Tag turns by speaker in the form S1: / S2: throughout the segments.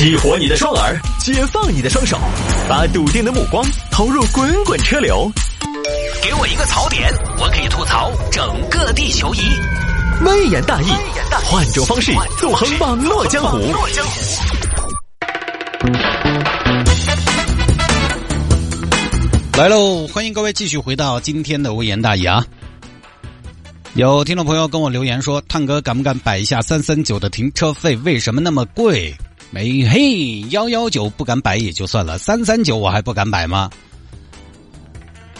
S1: 激活你的双耳，解放你的双手，把笃定的目光投入滚滚车流。给我一个槽点，我可以吐槽整个地球仪。微言大义，换种方式纵横网络江湖。
S2: 来喽，欢迎各位继续回到今天的微言大义啊！有听众朋友跟我留言说：“探哥敢不敢摆一下三三九的停车费为什么那么贵？”没嘿，幺幺九不敢摆也就算了，三三九我还不敢摆吗？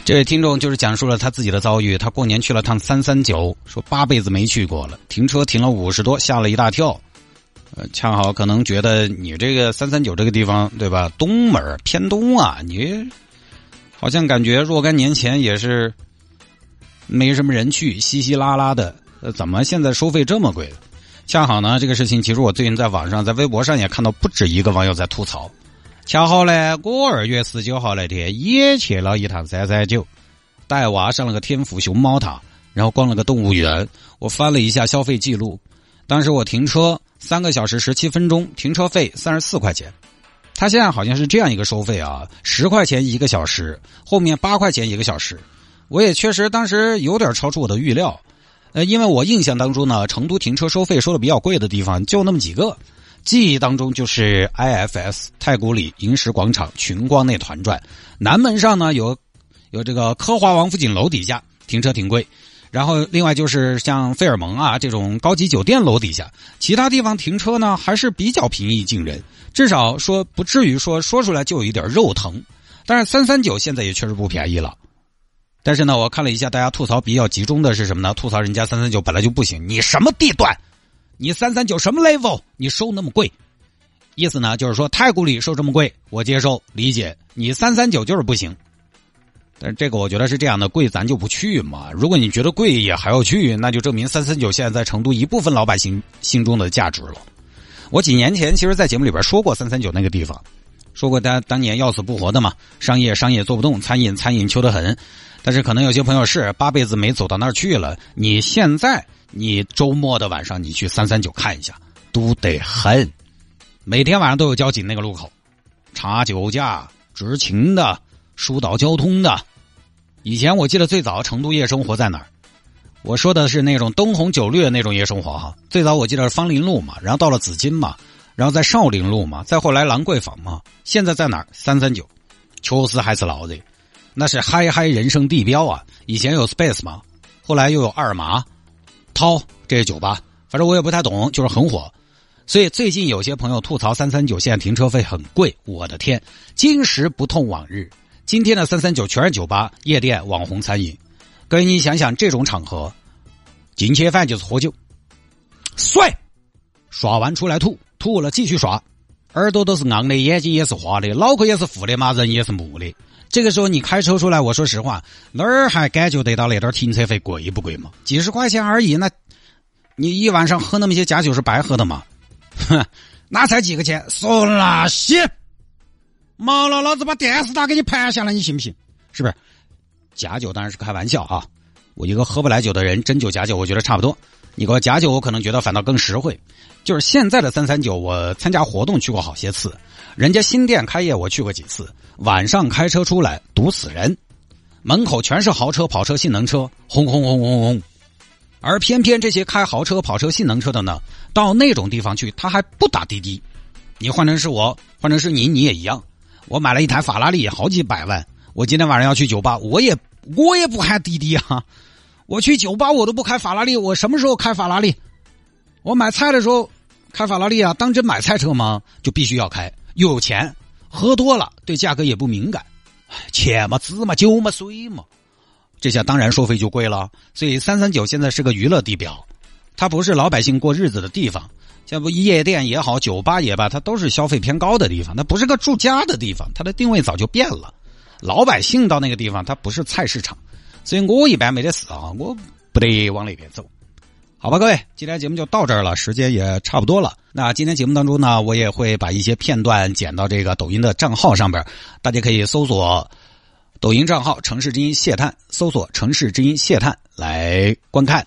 S2: 这位听众就是讲述了他自己的遭遇，他过年去了趟三三九，说八辈子没去过了，停车停了五十多，吓了一大跳。呃，恰好可能觉得你这个三三九这个地方对吧，东门偏东啊，你好像感觉若干年前也是没什么人去，稀稀拉拉的，呃，怎么现在收费这么贵？恰好呢，这个事情其实我最近在网上，在微博上也看到不止一个网友在吐槽。恰好呢，我二月十九号那天也去了一趟三三九，带娃上了个天府熊猫塔，然后逛了个动物园。我翻了一下消费记录，当时我停车三个小时十七分钟，停车费三十四块钱。他现在好像是这样一个收费啊，十块钱一个小时，后面八块钱一个小时。我也确实当时有点超出我的预料。呃，因为我印象当中呢，成都停车收费收的比较贵的地方就那么几个，记忆当中就是 IFS 太古里银石广场群光那团转，南门上呢有有这个科华王府井楼底下停车挺贵，然后另外就是像费尔蒙啊这种高级酒店楼底下，其他地方停车呢还是比较平易近人，至少说不至于说说出来就有一点肉疼，但是三三九现在也确实不便宜了。但是呢，我看了一下，大家吐槽比较集中的是什么呢？吐槽人家三三九本来就不行，你什么地段？你三三九什么 level？你收那么贵？意思呢，就是说太古里收这么贵，我接受理解。你三三九就是不行。但这个我觉得是这样的，贵咱就不去嘛。如果你觉得贵也还要去，那就证明三三九现在在成都一部分老百姓心中的价值了。我几年前其实，在节目里边说过三三九那个地方，说过当当年要死不活的嘛，商业商业做不动，餐饮餐饮秋得很。但是可能有些朋友是八辈子没走到那儿去了。你现在你周末的晚上你去三三九看一下，堵得很。每天晚上都有交警那个路口，查酒驾、执勤的、疏导交通的。以前我记得最早成都夜生活在哪儿？我说的是那种灯红酒绿的那种夜生活哈。最早我记得是芳林路嘛，然后到了紫金嘛，然后在少林路嘛，再后来兰桂坊嘛，现在在哪儿？三三九，确实还是闹热。那是嗨嗨人生地标啊！以前有 Space 嘛，后来又有二麻、涛这些酒吧，反正我也不太懂，就是很火。所以最近有些朋友吐槽三三九现在停车费很贵，我的天，今时不同往日。今天的三三九全是酒吧、夜店、网红餐饮。各位你想想，这种场合进去饭就是喝酒，帅，耍完出来吐，吐了继续刷，耳朵都是昂的，眼睛也是花的，脑壳也是负的嘛，人也是木的。这个时候你开车出来，我说实话，哪儿还感觉得到那点停车费贵不贵嘛？几十块钱而已，那你一晚上喝那么些假酒是白喝的嘛？哼，那才几个钱，说那些，毛了，老子把电视打给你盘下来，你信不信？是不是？假酒当然是开玩笑啊！我一个喝不来酒的人，真酒假酒，我觉得差不多。你给我假酒，我可能觉得反倒更实惠。就是现在的三三九，我参加活动去过好些次，人家新店开业我去过几次，晚上开车出来堵死人，门口全是豪车、跑车、性能车，轰轰轰轰轰。而偏偏这些开豪车、跑车、性能车的呢，到那种地方去，他还不打滴滴。你换成是我，换成是你，你也一样。我买了一台法拉利，好几百万。我今天晚上要去酒吧，我也我也不喊滴滴啊。我去酒吧，我都不开法拉利，我什么时候开法拉利？我买菜的时候开法拉利啊，当真买菜车吗？就必须要开，又有钱，喝多了对价格也不敏感，钱嘛，纸嘛，酒嘛，水嘛，这下当然收费就贵了。所以三三九现在是个娱乐地标，它不是老百姓过日子的地方。像不夜店也好，酒吧也罢，它都是消费偏高的地方，它不是个住家的地方，它的定位早就变了。老百姓到那个地方，它不是菜市场。所以我一般没得事啊，我不得往那边走，好吧，各位，今天节目就到这儿了，时间也差不多了。那今天节目当中呢，我也会把一些片段剪到这个抖音的账号上边，大家可以搜索抖音账号“城市之音谢探”，搜索“城市之音谢探”来观看。